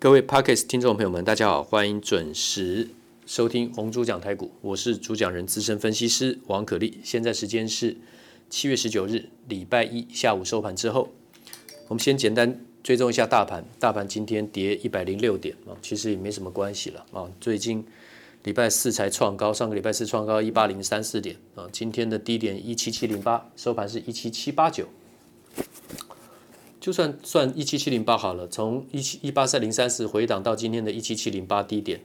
各位 Podcast 听众朋友们，大家好，欢迎准时收听红猪讲台股，我是主讲人资深分析师王可立。现在时间是七月十九日礼拜一下午收盘之后，我们先简单追踪一下大盘。大盘今天跌一百零六点啊，其实也没什么关系了啊。最近礼拜四才创高，上个礼拜四创高一八零三四点啊，今天的低点一七七零八，收盘是一七七八九。就算算一七七零八好了，从一七一八三零三四回档到今天的一七七零八低点，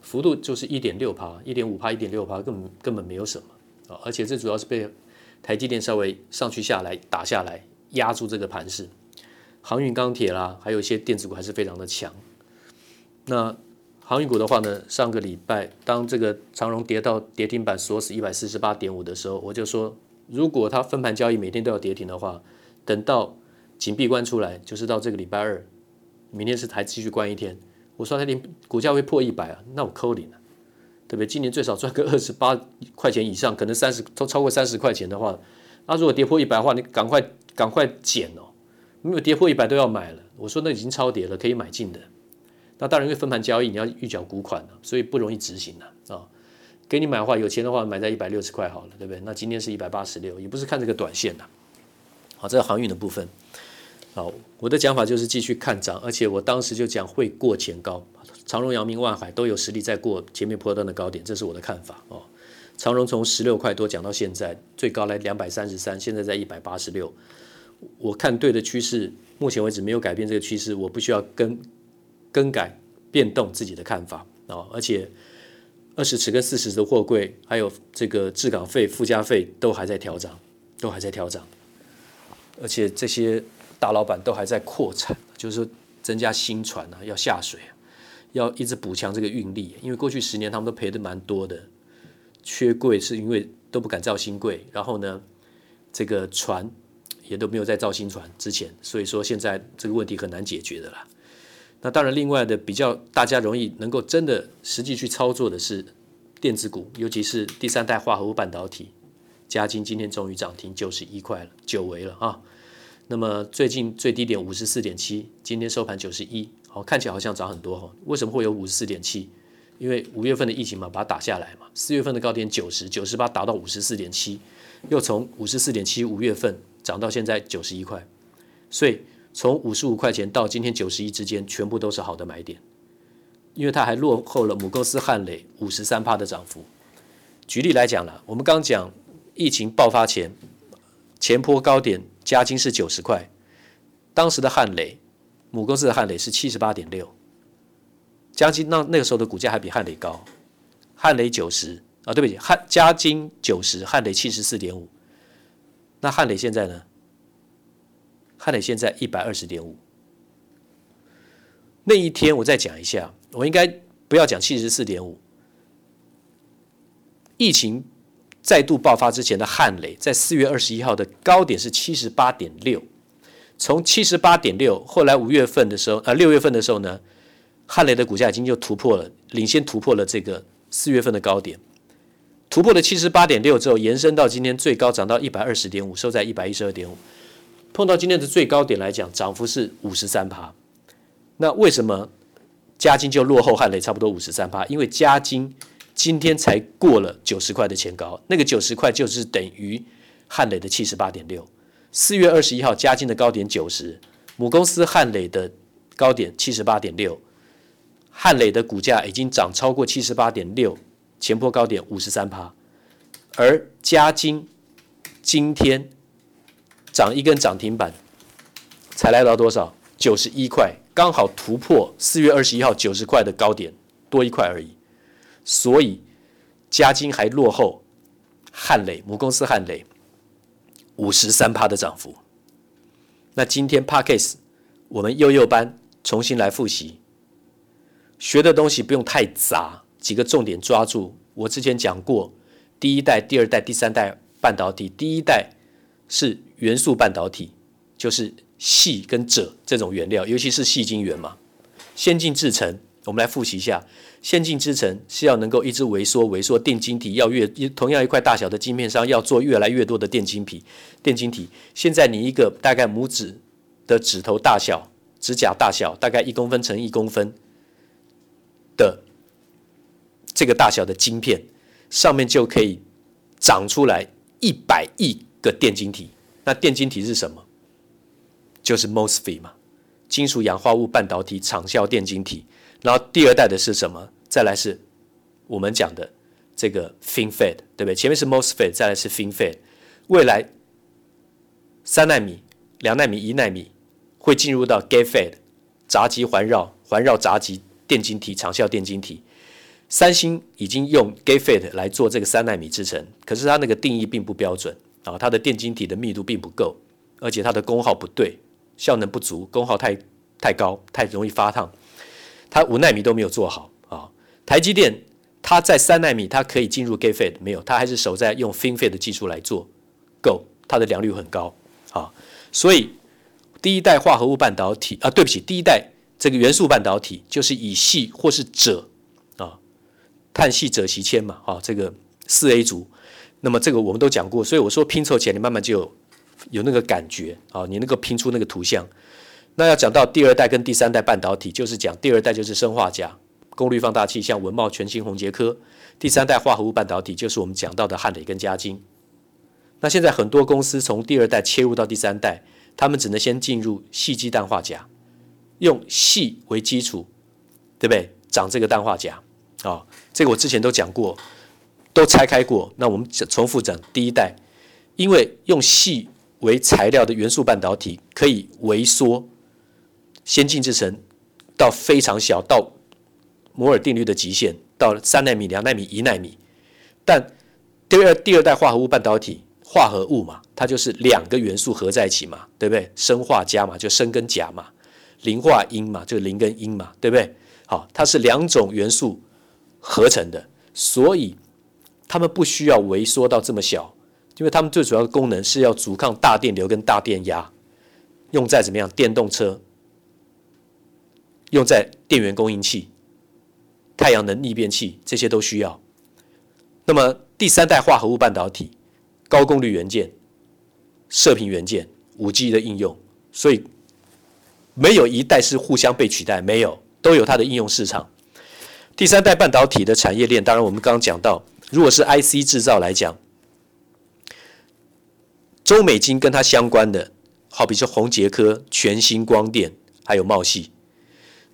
幅度就是一点六趴，一点五趴，一点六趴，根本根本没有什么啊！而且这主要是被台积电稍微上去下来打下来压住这个盘势，航运钢铁啦，还有一些电子股还是非常的强。那航运股的话呢，上个礼拜当这个长荣跌到跌停板锁死一百四十八点五的时候，我就说，如果它分盘交易每天都要跌停的话，等到紧闭关出来，就是到这个礼拜二，明天是还继续关一天。我说它连股价会破一百啊，那我扣零了，对不对？今年最少赚个二十八块钱以上，可能三十都超过三十块钱的话，那如果跌破一百的话，你赶快赶快减哦，没有跌破一百都要买了。我说那已经超跌了，可以买进的。那当然因为分盘交易，你要预缴股款了，所以不容易执行了啊、哦。给你买的话，有钱的话买在一百六十块好了，对不对？那今天是一百八十六，也不是看这个短线的。好，这个航运的部分，好，我的讲法就是继续看涨，而且我当时就讲会过前高，长荣、阳明、万海都有实力在过前面波段的高点，这是我的看法哦。长荣从十六块多讲到现在，最高来两百三十三，现在在一百八十六，我看对的趋势，目前为止没有改变这个趋势，我不需要更更改变动自己的看法哦。而且二十尺跟四十的货柜，还有这个滞港费、附加费都还在调涨，都还在调涨。而且这些大老板都还在扩产，就是说增加新船啊，要下水，要一直补强这个运力。因为过去十年他们都赔的蛮多的，缺柜是因为都不敢造新柜，然后呢，这个船也都没有再造新船之前，所以说现在这个问题很难解决的啦。那当然，另外的比较大家容易能够真的实际去操作的是电子股，尤其是第三代化合物半导体。嘉金今天终于涨停九十一块了，久违了啊！那么最近最低点五十四点七，今天收盘九十一，好，看起来好像涨很多哈。为什么会有五十四点七？因为五月份的疫情嘛，把它打下来嘛。四月份的高点九十九十八，达到五十四点七，又从五十四点七五月份涨到现在九十一块，所以从五十五块钱到今天九十一之间，全部都是好的买点，因为它还落后了母公司汉磊五十三趴的涨幅。举例来讲了，我们刚讲。疫情爆发前，前坡高点加金是九十块，当时的汉磊母公司的汉磊是七十八点六，加金那那个时候的股价还比汉磊高，汉磊九十啊，对不起，汉加金九十，汉磊七十四点五，那汉磊现在呢？汉磊现在一百二十点五，那一天我再讲一下，我应该不要讲七十四点五，疫情。再度爆发之前的汉雷，在四月二十一号的高点是七十八点六，从七十八点六，后来五月份的时候，呃六月份的时候呢，汉雷的股价已经就突破了，领先突破了这个四月份的高点，突破了七十八点六之后，延伸到今天最高涨到一百二十点五，收在一百一十二点五，碰到今天的最高点来讲，涨幅是五十三趴。那为什么嘉金就落后汉雷差不多五十三趴？因为嘉金。今天才过了九十块的前高，那个九十块就是等于汉磊的七十八点六。四月二十一号，嘉金的高点九十，母公司汉磊的高点七十八点六，汉磊的股价已经涨超过七十八点六，前波高点五十三趴，而嘉金今天涨一根涨停板，才来到多少？九十一块，刚好突破四月二十一号九十块的高点，多一块而已。所以，嘉金还落后汉磊母公司汉磊五十三趴的涨幅。那今天 Podcast 我们幼幼班重新来复习，学的东西不用太杂，几个重点抓住。我之前讲过，第一代、第二代、第三代半导体，第一代是元素半导体，就是细跟鍺这种原料，尤其是细晶圆嘛，先进制程。我们来复习一下，先进制程是要能够一直萎缩萎缩电晶体，要越同样一块大小的晶片上要做越来越多的电晶体。电晶体现在你一个大概拇指的指头大小指甲大小，大概一公分乘一公分的这个大小的晶片，上面就可以长出来一百亿个电晶体。那电晶体是什么？就是 MOSFET 嘛，金属氧化物半导体长效电晶体。然后第二代的是什么？再来是我们讲的这个 FinFET，对不对？前面是 MOSFET，再来是 FinFET。未来三纳米、两纳米、一纳米会进入到 GATEFET 杂极环绕、环绕杂极电晶体、长效电晶体。三星已经用 GATEFET 来做这个三纳米制程，可是它那个定义并不标准啊，它的电晶体的密度并不够，而且它的功耗不对，效能不足，功耗太太高，太容易发烫。它五纳米都没有做好啊。台积电它在三纳米，它可以进入 GATEFET 没有，它还是守在用 FinFET 的技术来做。够，它的良率很高啊，所以第一代化合物半导体啊，对不起，第一代这个元素半导体就是以矽或是鍺啊，碳矽鍺锡铅嘛啊，这个四 A 族，那么这个我们都讲过，所以我说拼凑起来，你慢慢就有有那个感觉啊，你能够拼出那个图像。那要讲到第二代跟第三代半导体，就是讲第二代就是砷化镓功率放大器，像文茂、全新、宏杰科；第三代化合物半导体就是我们讲到的汉磊跟嘉晶。那现在很多公司从第二代切入到第三代，他们只能先进入细基氮化镓，用细为基础，对不对？长这个氮化镓啊、这个我之前都讲过，都拆开过。那我们重复讲第一代，因为用细为材料的元素半导体可以微缩先进制程到非常小，到摩尔定律的极限，到三纳米、两纳米、一纳米。但第二第二代化合物半导体。化合物嘛，它就是两个元素合在一起嘛，对不对？砷化镓嘛，就砷跟镓嘛；磷化铟嘛，就磷跟铟嘛，对不对？好，它是两种元素合成的，所以它们不需要萎缩到这么小，因为它们最主要的功能是要阻抗大电流跟大电压，用在怎么样？电动车，用在电源供应器、太阳能逆变器这些都需要。那么第三代化合物半导体。高功率元件、射频元件、五 G 的应用，所以没有一代是互相被取代，没有，都有它的应用市场。第三代半导体的产业链，当然我们刚刚讲到，如果是 IC 制造来讲，中美金跟它相关的，好比说宏杰科、全新光电，还有茂系。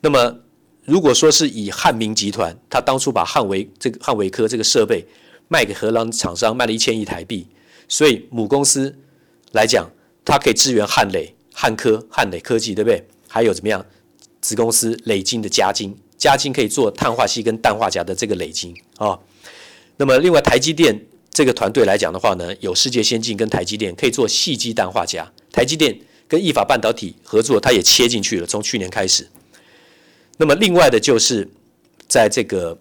那么如果说是以汉明集团，他当初把汉维这个汉维科这个设备卖给荷兰厂商，卖了一千亿台币。所以母公司来讲，它可以支援汉磊、汉科、汉磊科技，对不对？还有怎么样？子公司磊晶的嘉晶，嘉晶可以做碳化矽跟氮化镓的这个磊晶啊、哦。那么另外台积电这个团队来讲的话呢，有世界先进跟台积电可以做细基氮化镓。台积电跟意法半导体合作，它也切进去了，从去年开始。那么另外的就是在这个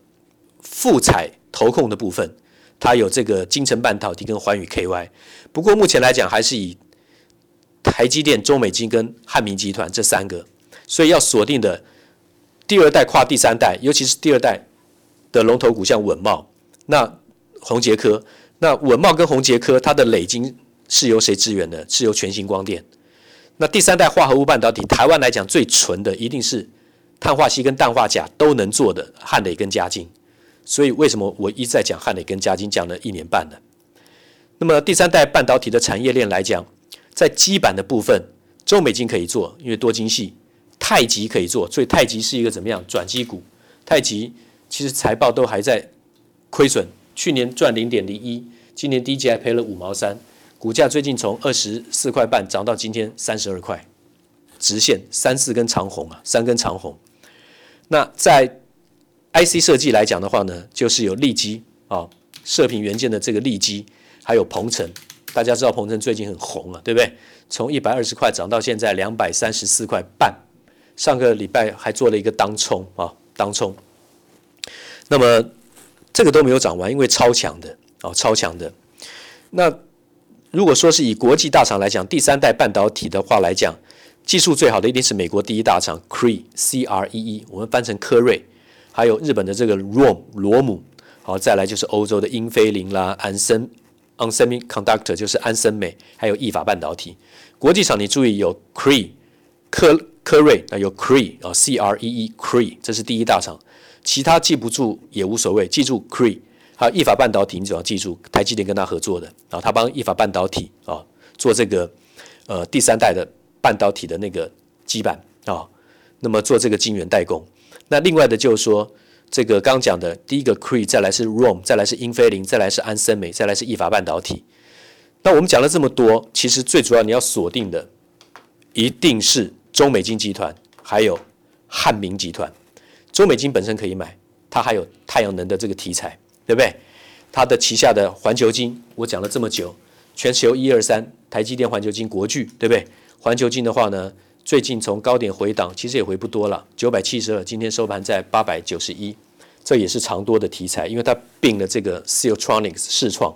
富采投控的部分。它有这个金城半导体跟环宇 KY，不过目前来讲还是以台积电、中美金跟汉明集团这三个，所以要锁定的第二代跨第三代，尤其是第二代的龙头股像稳茂、那宏捷科，那稳茂跟宏捷科它的累金是由谁支援的？是由全新光电。那第三代化合物半导体，台湾来讲最纯的一定是碳化矽跟氮化镓都能做的汉磊跟嘉晶。所以为什么我一再讲汉磊跟嘉晶讲了一年半了？那么第三代半导体的产业链来讲，在基板的部分，中美金可以做，因为多晶系；太极可以做，所以太极是一个怎么样转机股？太极其实财报都还在亏损，去年赚零点零一，今年第一季还赔了五毛三，股价最近从二十四块半涨到今天三十二块，直线三四根长红啊，三根长红。那在 IC 设计来讲的话呢，就是有利基啊，射频元件的这个利基，还有鹏程。大家知道鹏程最近很红啊，对不对？从一百二十块涨到现在两百三十四块半，上个礼拜还做了一个当冲啊，当冲。那么这个都没有涨完，因为超强的哦，超强的。那如果说是以国际大厂来讲，第三代半导体的话来讲，技术最好的一定是美国第一大厂 Cree C R E E，我们翻成科瑞。还有日本的这个 ROHM 罗姆，好，再来就是欧洲的英飞凌啦，安森 ON Semiconductor 就是安森美，还有意法半导体。国际厂你注意有 Cree 科科瑞啊，有 Cree 啊，C R E E Cree，这是第一大厂。其他记不住也无所谓，记住 Cree。还有意法半导体，你只要记住，台积电跟他合作的然后，他帮意法半导体啊做这个呃第三代的半导体的那个基板啊，那么做这个晶圆代工。那另外的就是说，这个刚讲的第一个 Cree，再来是 Rom，再来是英飞凌，再来是安森美，再来是意法半导体。那我们讲了这么多，其实最主要你要锁定的一定是中美金集团，还有汉明集团。中美金本身可以买，它还有太阳能的这个题材。对不对？它的旗下的环球金，我讲了这么久，全球一二三，台积电、环球金、国巨，对不对？环球金的话呢，最近从高点回档，其实也回不多了，九百七十二，今天收盘在八百九十一，这也是长多的题材，因为它并了这个 Siltronics 视创，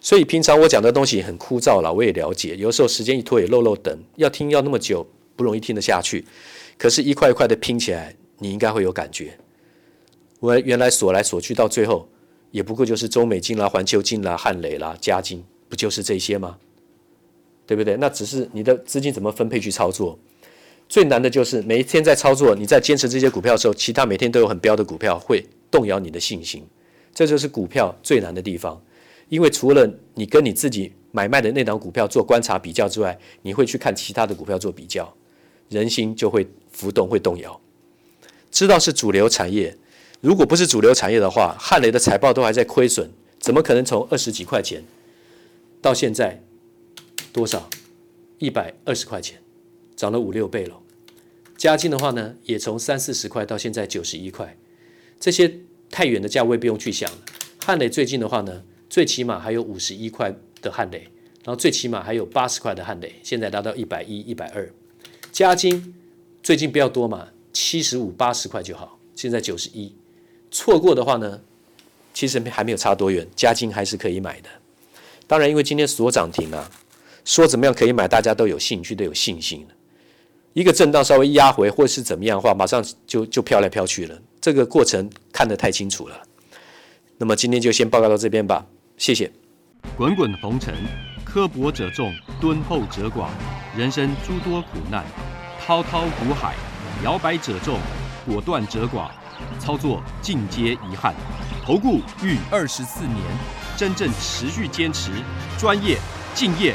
所以平常我讲的东西很枯燥了，我也了解，有时候时间一拖也漏漏等，要听要那么久不容易听得下去，可是，一块一块的拼起来，你应该会有感觉。我原来锁来锁去，到最后。也不过就是中美金啦、环球金啦、汉雷啦、嘉金，不就是这些吗？对不对？那只是你的资金怎么分配去操作。最难的就是每一天在操作，你在坚持这些股票的时候，其他每天都有很标的股票会动摇你的信心。这就是股票最难的地方，因为除了你跟你自己买卖的那档股票做观察比较之外，你会去看其他的股票做比较，人心就会浮动、会动摇。知道是主流产业。如果不是主流产业的话，汉雷的财报都还在亏损，怎么可能从二十几块钱到现在多少一百二十块钱，涨了五六倍了？嘉晶的话呢，也从三四十块到现在九十一块，这些太远的价位不用去想了。汉磊最近的话呢，最起码还有五十一块的汉磊，然后最起码还有八十块的汉磊，现在达到一百一、一百二。嘉金最近不要多嘛，七十五、八十块就好，现在九十一。错过的话呢，其实还没有差多远，嘉金还是可以买的。当然，因为今天所涨停啊，说怎么样可以买，大家都有兴趣，都有信心。一个震荡稍微压回或是怎么样的话，马上就就飘来飘去了。这个过程看得太清楚了。那么今天就先报告到这边吧，谢谢。滚滚红尘，刻薄者众，敦厚者寡；人生诸多苦难，滔滔苦海，摇摆者众，果断者寡。操作尽皆遗憾，投顾逾二十四年，真正持续坚持、专业、敬业、